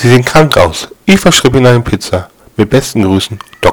Sie sehen krank aus. Ich verschrieb Ihnen eine Pizza. Mit besten Grüßen, Dr.